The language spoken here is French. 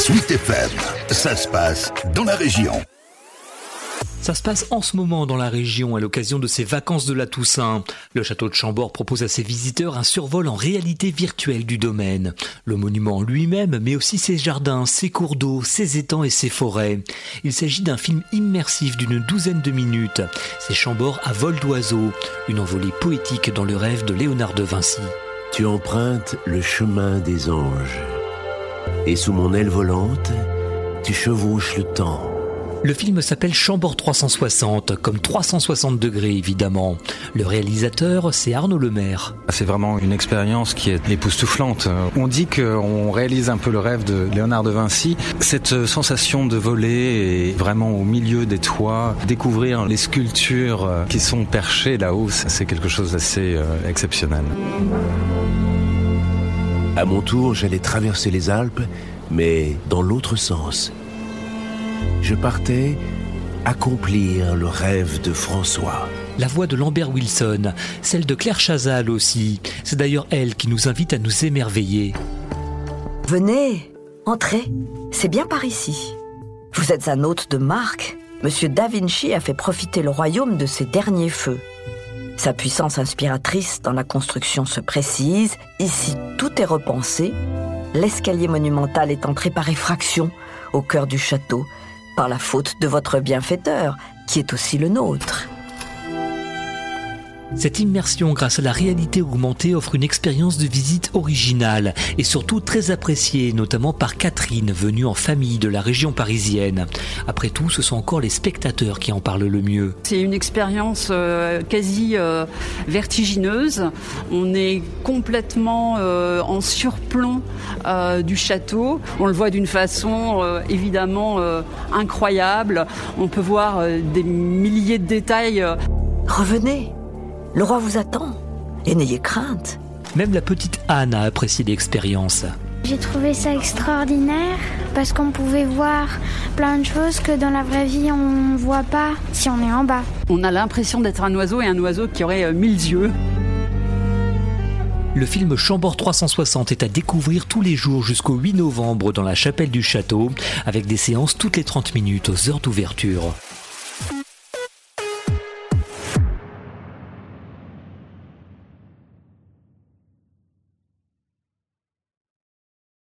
Sweet FM, ça se passe dans la région. Ça se passe en ce moment dans la région à l'occasion de ses vacances de la Toussaint. Le château de Chambord propose à ses visiteurs un survol en réalité virtuelle du domaine. Le monument lui-même, mais aussi ses jardins, ses cours d'eau, ses étangs et ses forêts. Il s'agit d'un film immersif d'une douzaine de minutes. C'est Chambord à vol d'oiseau, une envolée poétique dans le rêve de Léonard de Vinci. Tu empruntes le chemin des anges. Et sous mon aile volante, tu chevauches le temps le film s'appelle Chambord 360, comme 360 degrés évidemment. Le réalisateur, c'est Arnaud Lemaire. C'est vraiment une expérience qui est époustouflante. On dit qu'on réalise un peu le rêve de Léonard de Vinci. Cette sensation de voler et vraiment au milieu des toits, découvrir les sculptures qui sont perchées là-haut, c'est quelque chose d'assez euh, exceptionnel. À mon tour, j'allais traverser les Alpes, mais dans l'autre sens je partais accomplir le rêve de François. La voix de Lambert Wilson, celle de Claire Chazal aussi. C'est d'ailleurs elle qui nous invite à nous émerveiller. Venez, entrez, c'est bien par ici. Vous êtes un hôte de marque. Monsieur Da Vinci a fait profiter le royaume de ses derniers feux. Sa puissance inspiratrice dans la construction se précise. Ici, tout est repensé. L'escalier monumental est entré par effraction au cœur du château, par la faute de votre bienfaiteur, qui est aussi le nôtre. Cette immersion grâce à la réalité augmentée offre une expérience de visite originale et surtout très appréciée, notamment par Catherine, venue en famille de la région parisienne. Après tout, ce sont encore les spectateurs qui en parlent le mieux. C'est une expérience euh, quasi euh, vertigineuse. On est complètement euh, en surplomb du château. On le voit d'une façon évidemment incroyable. On peut voir des milliers de détails. Revenez le roi vous attend. Et n'ayez crainte. Même la petite Anne a apprécié l'expérience. J'ai trouvé ça extraordinaire parce qu'on pouvait voir plein de choses que dans la vraie vie on ne voit pas si on est en bas. On a l'impression d'être un oiseau et un oiseau qui aurait euh, mille yeux. Le film Chambord 360 est à découvrir tous les jours jusqu'au 8 novembre dans la chapelle du château avec des séances toutes les 30 minutes aux heures d'ouverture.